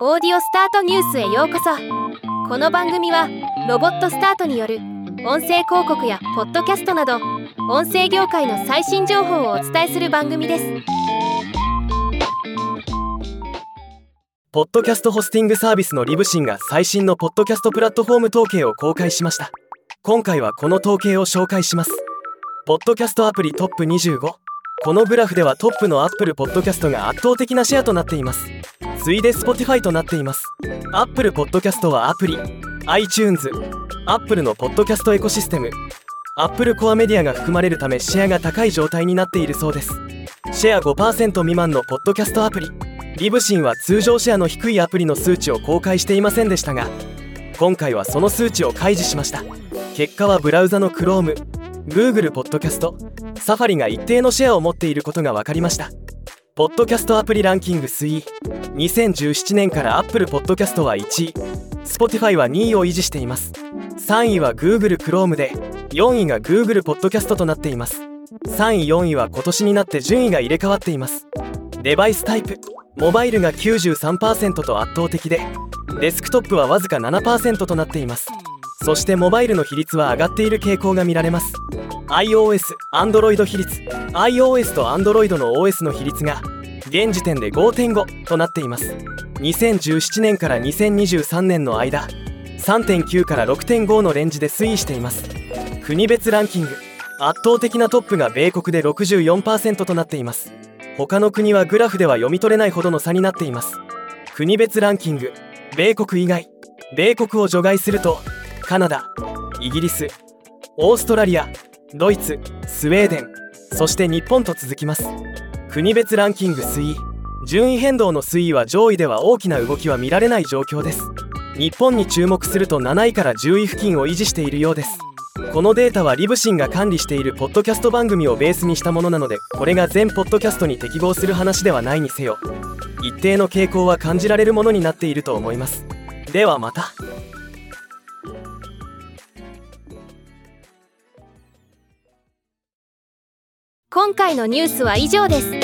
オーディオスタートニュースへようこそ。この番組はロボットスタートによる音声広告やポッドキャストなど音声業界の最新情報をお伝えする番組です。ポッドキャストホスティングサービスのリブシンが最新のポッドキャストプラットフォーム統計を公開しました。今回はこの統計を紹介します。ポッドキャストアプリトップ25このグラフではトップの Apple Podcast が圧倒的なシェアとなっています。次いで Spotify となっています。Apple Podcast はアプリ iTunes Apple のポッドキャストエコシステム。Apple コアメディアが含まれるためシェアが高い状態になっているそうです。シェア5%未満のポッドキャストアプリ。リブシンは通常シェアの低いアプリの数値を公開していませんでしたが今回はその数値を開示しました。結果はブラウザの Chrome Google ポッドキャストサファリが一定のシェアを持っていることが分かりました。ポッドキャストアプリランキング推移2017年から Apple Podcast は1位。Spotify は2位を維持しています。3位は Google Chrome で4位が Google Podcast となっています。3位4位は今年になって順位が入れ替わっています。デバイスタイプ。モバイルが93%と圧倒的でデスクトップはわずか7%となっています。そしてモバイルの比率は上がっている傾向が見られます。iOS、Android 比率。iOS と Android の OS の比率が現時点で5.5となっています。2017年から2023年の間3.9から6.5のレンジで推移しています。国別ランキング圧倒的なトップが米国で64%となっています。他の国はグラフでは読み取れないほどの差になっています。国別ランキング米国以外米国を除外するとカナダイギリスオーストラリアドイツスウェーデンそして日本と続きます。国別ランキング推移。順位変動の推移は上位では大きな動きは見られない状況です。日本に注目すると7位から10位付近を維持しているようです。このデータはリブシンが管理しているポッドキャスト番組をベースにしたものなのでこれが全ポッドキャストに適合する話ではないにせよ。一定の傾向は感じられるものになっていると思います。ではまた。今回のニュースは以上です。